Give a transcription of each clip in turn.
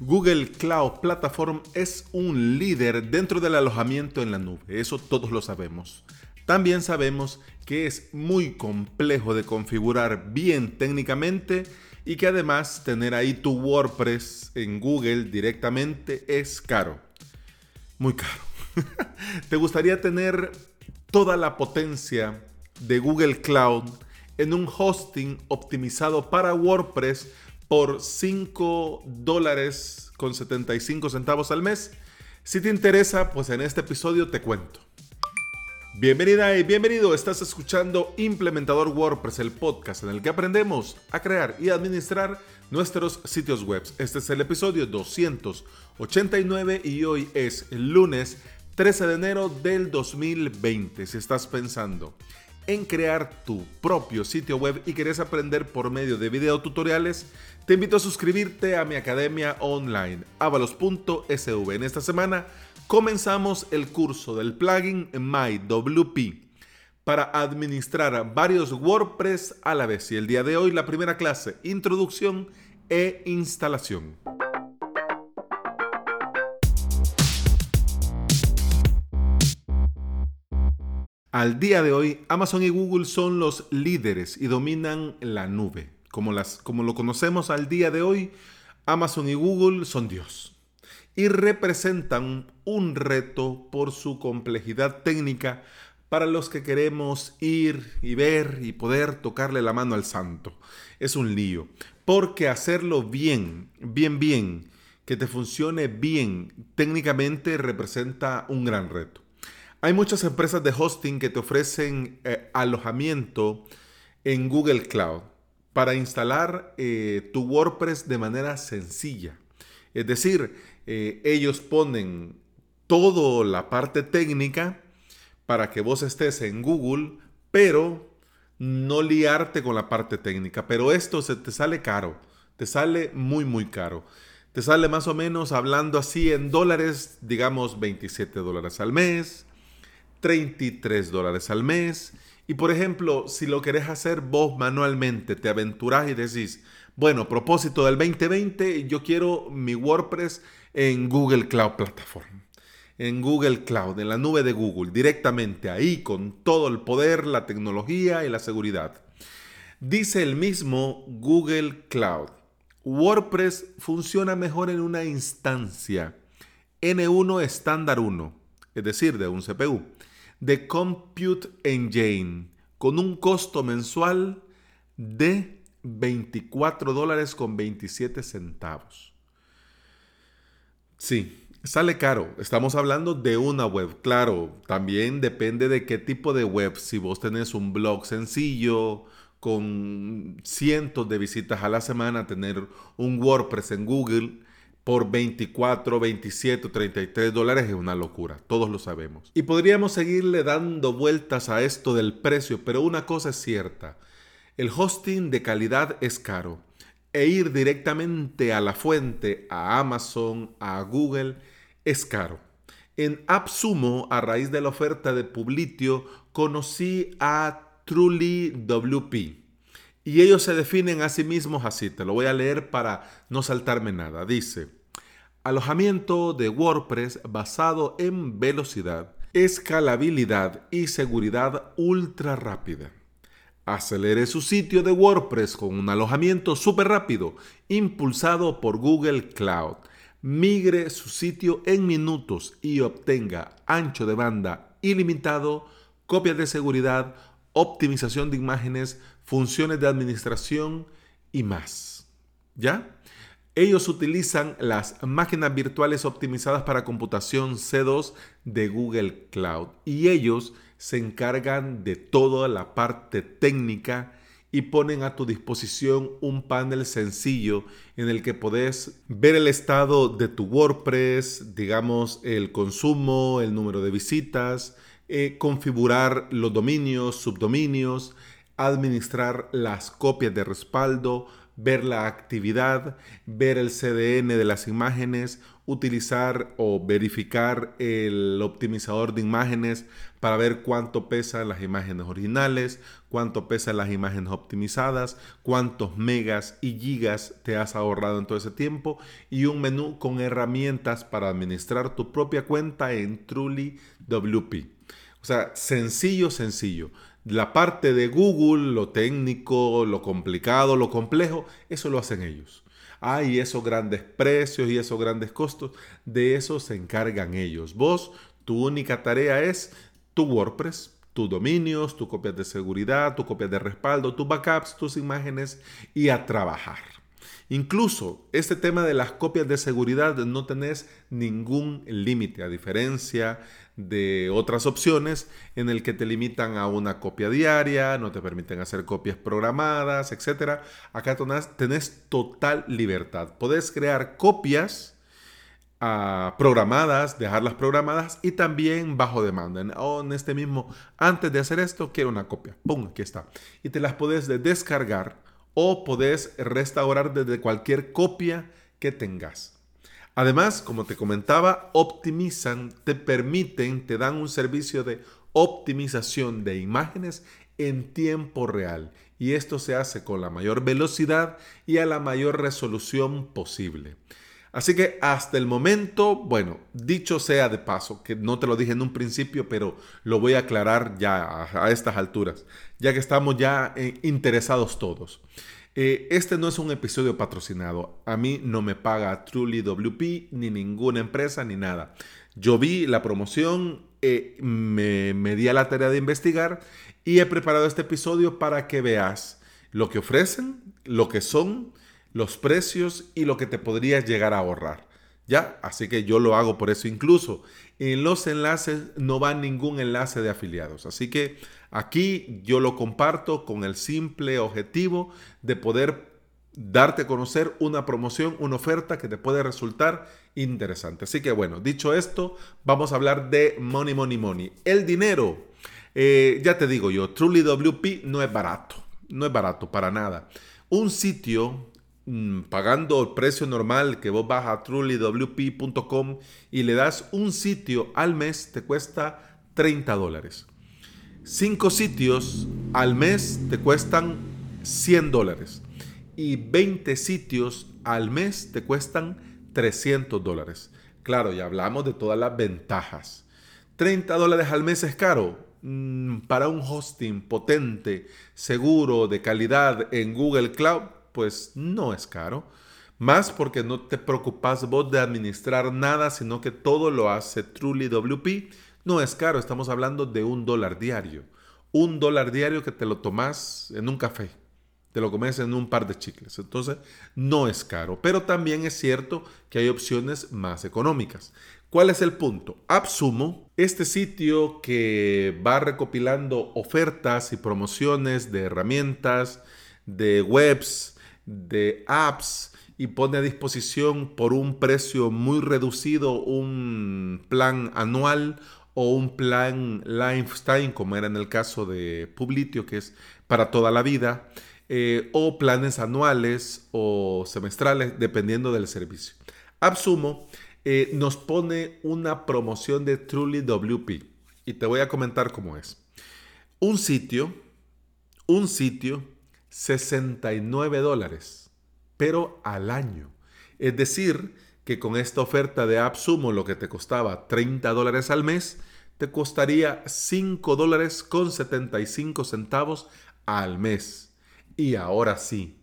Google Cloud Platform es un líder dentro del alojamiento en la nube, eso todos lo sabemos. También sabemos que es muy complejo de configurar bien técnicamente y que además tener ahí tu WordPress en Google directamente es caro. Muy caro. ¿Te gustaría tener toda la potencia de Google Cloud en un hosting optimizado para WordPress por 5 dólares con 75 centavos al mes. Si te interesa, pues en este episodio te cuento. Bienvenida y bienvenido, estás escuchando Implementador WordPress, el podcast en el que aprendemos a crear y administrar nuestros sitios web. Este es el episodio 289 y hoy es el lunes 13 de enero del 2020. Si estás pensando en crear tu propio sitio web y quieres aprender por medio de videotutoriales, te invito a suscribirte a mi academia online, avalos.sv. En esta semana comenzamos el curso del plugin MyWP para administrar varios WordPress a la vez. Y el día de hoy la primera clase, introducción e instalación. Al día de hoy, Amazon y Google son los líderes y dominan la nube. Como, las, como lo conocemos al día de hoy, Amazon y Google son Dios y representan un reto por su complejidad técnica para los que queremos ir y ver y poder tocarle la mano al santo. Es un lío, porque hacerlo bien, bien, bien, que te funcione bien técnicamente representa un gran reto. Hay muchas empresas de hosting que te ofrecen eh, alojamiento en Google Cloud para instalar eh, tu WordPress de manera sencilla. Es decir, eh, ellos ponen toda la parte técnica para que vos estés en Google, pero no liarte con la parte técnica. Pero esto se te sale caro, te sale muy, muy caro. Te sale más o menos hablando así en dólares, digamos 27 dólares al mes, 33 dólares al mes. Y por ejemplo, si lo querés hacer vos manualmente, te aventurás y decís, bueno, propósito del 2020, yo quiero mi WordPress en Google Cloud Platform. En Google Cloud, en la nube de Google, directamente ahí con todo el poder, la tecnología y la seguridad. Dice el mismo Google Cloud, WordPress funciona mejor en una instancia N1 estándar 1, es decir, de un CPU de Compute Engine con un costo mensual de 24 dólares con 27 centavos. Sí, sale caro. Estamos hablando de una web. Claro, también depende de qué tipo de web. Si vos tenés un blog sencillo, con cientos de visitas a la semana, tener un WordPress en Google por 24, 27, 33 dólares es una locura, todos lo sabemos. Y podríamos seguirle dando vueltas a esto del precio, pero una cosa es cierta, el hosting de calidad es caro e ir directamente a la fuente, a Amazon, a Google, es caro. En AppSumo, a raíz de la oferta de Publitio, conocí a Truly WP. Y ellos se definen a sí mismos así. Te lo voy a leer para no saltarme nada. Dice, alojamiento de WordPress basado en velocidad, escalabilidad y seguridad ultra rápida. Acelere su sitio de WordPress con un alojamiento súper rápido, impulsado por Google Cloud. Migre su sitio en minutos y obtenga ancho de banda ilimitado, copias de seguridad, optimización de imágenes, funciones de administración y más. ¿Ya? Ellos utilizan las máquinas virtuales optimizadas para computación C2 de Google Cloud y ellos se encargan de toda la parte técnica y ponen a tu disposición un panel sencillo en el que podés ver el estado de tu WordPress, digamos el consumo, el número de visitas, eh, configurar los dominios, subdominios, administrar las copias de respaldo, ver la actividad, ver el CDN de las imágenes, utilizar o verificar el optimizador de imágenes para ver cuánto pesan las imágenes originales, cuánto pesan las imágenes optimizadas, cuántos megas y gigas te has ahorrado en todo ese tiempo y un menú con herramientas para administrar tu propia cuenta en Truly WP. O sea, sencillo, sencillo. La parte de Google, lo técnico, lo complicado, lo complejo, eso lo hacen ellos. Ah, y esos grandes precios y esos grandes costos, de eso se encargan ellos. Vos, tu única tarea es tu WordPress, tus dominios, tus copias de seguridad, tus copias de respaldo, tus backups, tus imágenes y a trabajar. Incluso este tema de las copias de seguridad no tenés ningún límite, a diferencia de otras opciones en el que te limitan a una copia diaria, no te permiten hacer copias programadas, etc. Acá tenés, total libertad. Podés crear copias ah, programadas, dejarlas programadas y también bajo demanda. En, oh, en este mismo, antes de hacer esto, quiero una copia. ¡Pum! Aquí está. Y te las podés descargar o podés restaurar desde cualquier copia que tengas. Además, como te comentaba, optimizan, te permiten, te dan un servicio de optimización de imágenes en tiempo real. Y esto se hace con la mayor velocidad y a la mayor resolución posible. Así que hasta el momento, bueno, dicho sea de paso, que no te lo dije en un principio, pero lo voy a aclarar ya a, estas alturas, ya que estamos ya eh, interesados todos. Eh, este no es un episodio patrocinado. A mí no me paga Truly WP, ni ninguna empresa, ni nada. Yo vi la promoción, eh, me, me di a la tarea de investigar y he preparado este episodio para que veas lo que ofrecen, lo que son, los precios y lo que te podrías llegar a ahorrar. ¿Ya? Así que yo lo hago por eso. Incluso en los enlaces no va ningún enlace de afiliados. Así que aquí yo lo comparto con el simple objetivo de poder darte a conocer una promoción, una oferta que te puede resultar interesante. Así que bueno, dicho esto, vamos a hablar de Money, Money, Money. El dinero. Eh, ya te digo yo, Truly WP no es barato. No es barato para nada. Un sitio Mm, pagando el precio normal que vos vas a trulywp.com y le das un sitio al mes, te cuesta 30 dólares. Cinco sitios al mes te cuestan 100 dólares. Y 20 sitios al mes te cuestan 300 dólares. Claro, ya hablamos de todas las ventajas. 30 dólares al mes es caro. Mm, para un hosting potente, seguro, de calidad en Google Cloud, pues no es caro. Más porque no te preocupas vos de administrar nada, sino que todo lo hace Truly WP. No es caro, estamos hablando de un dólar diario. Un dólar diario que te lo tomas en un café, te lo comes en un par de chicles. Entonces, no es caro. Pero también es cierto que hay opciones más económicas. ¿Cuál es el punto? AppSumo, este sitio que va recopilando ofertas y promociones de herramientas, de webs, de apps y pone a disposición por un precio muy reducido un plan anual o un plan lifetime, como era en el caso de Publitio, que es para toda la vida, eh, o planes anuales o semestrales, dependiendo del servicio. AppSumo eh, nos pone una promoción de Truly WP y te voy a comentar cómo es. Un sitio, un sitio 69 dólares, pero al año. Es decir, que con esta oferta de AppSumo lo que te costaba 30 dólares al mes, te costaría 5 dólares con 75 centavos al mes. Y ahora sí,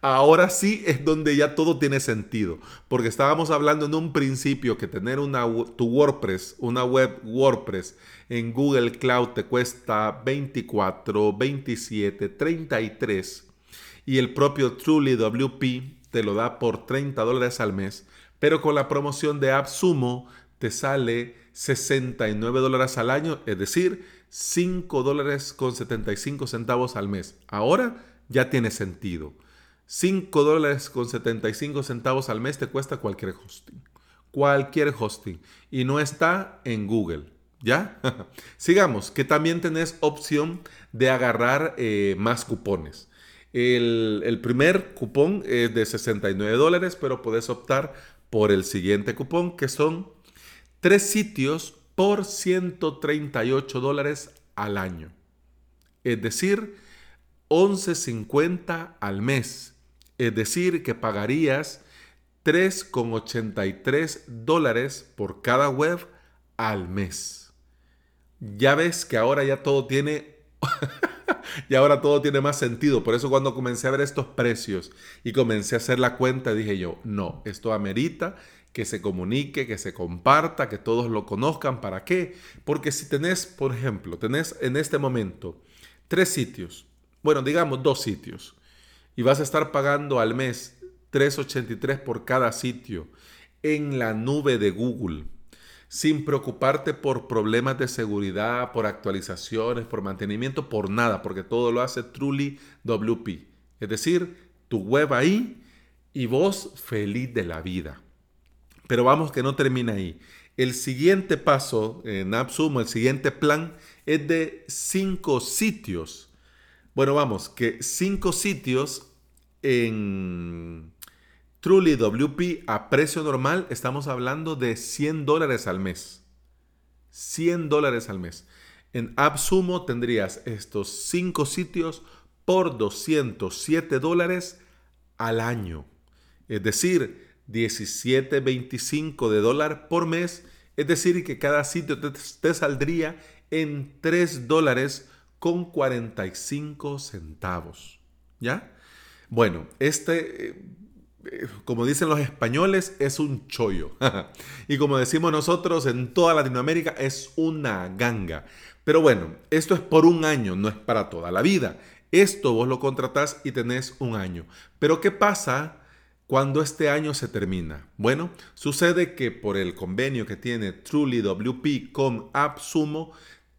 Ahora sí es donde ya todo tiene sentido, porque estábamos hablando en un principio que tener una, tu WordPress, una web WordPress en Google Cloud te cuesta 24, 27, 33 y el propio Truly WP te lo da por 30 dólares al mes, pero con la promoción de AppSumo te sale 69 dólares al año, es decir, 5 dólares con 75 centavos al mes. Ahora ya tiene sentido. 5 dólares con 75 centavos al mes te cuesta cualquier hosting. Cualquier hosting. Y no está en Google. ¿Ya? Sigamos, que también tenés opción de agarrar eh, más cupones. El, el primer cupón es de 69 dólares, pero puedes optar por el siguiente cupón, que son tres sitios por 138 dólares al año. Es decir, 11.50 al mes. Es decir, que pagarías 3,83 dólares por cada web al mes. Ya ves que ahora ya todo tiene... y ahora todo tiene más sentido. Por eso cuando comencé a ver estos precios y comencé a hacer la cuenta, dije yo, no, esto amerita que se comunique, que se comparta, que todos lo conozcan. ¿Para qué? Porque si tenés, por ejemplo, tenés en este momento tres sitios, bueno, digamos dos sitios, y vas a estar pagando al mes 3.83 por cada sitio en la nube de Google, sin preocuparte por problemas de seguridad, por actualizaciones, por mantenimiento, por nada, porque todo lo hace Truly WP. Es decir, tu web ahí y vos feliz de la vida. Pero vamos que no termina ahí. El siguiente paso en AppSumo, el siguiente plan es de cinco sitios. Bueno, vamos, que cinco sitios en Truly WP a precio normal estamos hablando de 100 dólares al mes. 100 dólares al mes. En AppSumo tendrías estos cinco sitios por 207 dólares al año. Es decir, 17.25 de dólar por mes, es decir, que cada sitio te, saldría en 3 dólares con 45 centavos. ¿Ya? Bueno, este, eh, eh, como dicen los españoles, es un chollo. y como decimos nosotros en toda Latinoamérica, es una ganga. Pero bueno, esto es por un año, no es para toda la vida. Esto vos lo contratás y tenés un año. Pero ¿qué pasa? Cuando este año se termina? Bueno, sucede que por el convenio que tiene Truly WP con AppSumo,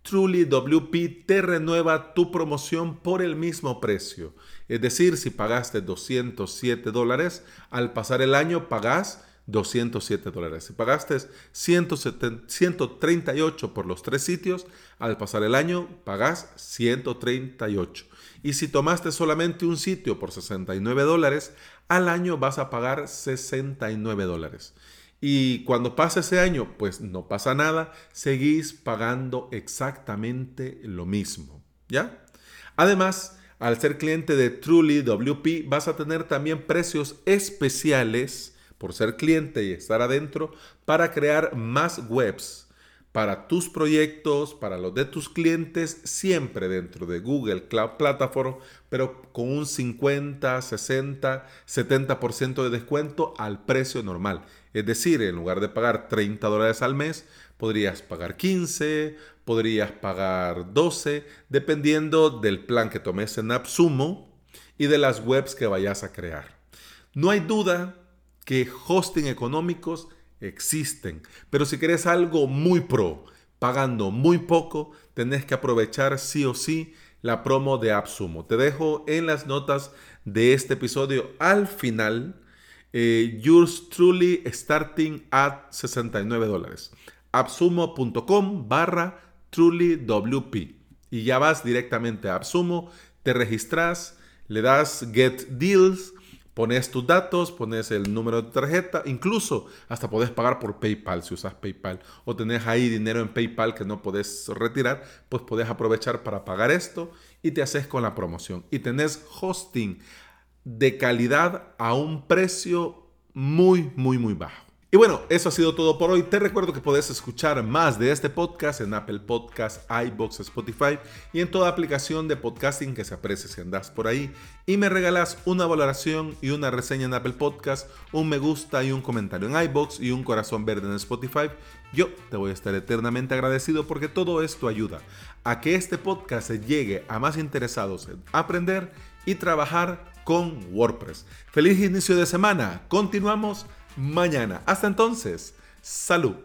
Truly WP te renueva tu promoción por el mismo precio. Es decir, si pagaste 207 dólares, al pasar el año pagás 207 dólares. Si pagaste 138 por los tres sitios, al pasar el año pagás 138. Y si tomaste solamente un sitio por 69 dólares, al año vas a pagar 69 dólares. Y cuando pasa ese año, pues no pasa nada, seguís pagando exactamente lo mismo. ¿Ya? Además, al ser cliente de Truly WP, vas a tener también precios especiales por ser cliente y estar adentro para crear más webs para tus proyectos, para los de tus clientes, siempre dentro de Google Cloud Platform, pero con un 50, 60, 70% de descuento al precio normal. Es decir, en lugar de pagar 30 dólares al mes, podrías pagar 15, podrías pagar 12, dependiendo del plan que tomes en AppSumo y de las webs que vayas a crear. No hay duda que hosting económicos existen. Pero si quieres algo muy pro, pagando muy poco, tenés que aprovechar sí o sí la promo de AppSumo. Te dejo en las notas de este episodio al final. Eh, yours truly starting at 69 dólares. Appsumo.com barra trulywp. Y ya vas directamente a AppSumo, te registras, le das Get Deals Pones tus datos, pones el número de tarjeta, incluso hasta podés pagar por PayPal si usas PayPal o tenés ahí dinero en PayPal que no podés retirar, pues podés aprovechar para pagar esto y te haces con la promoción. Y tenés hosting de calidad a un precio muy, muy, muy bajo. Y bueno, eso ha sido todo por hoy. Te recuerdo que puedes escuchar más de este podcast en Apple Podcasts, iBox, Spotify y en toda aplicación de podcasting que se aprecie si andas por ahí. Y me regalas una valoración y una reseña en Apple Podcasts, un me gusta y un comentario en iBox y un corazón verde en Spotify. Yo te voy a estar eternamente agradecido porque todo esto ayuda a que este podcast llegue a más interesados en aprender y trabajar con WordPress. Feliz inicio de semana. Continuamos mañana. Hasta entonces, salud.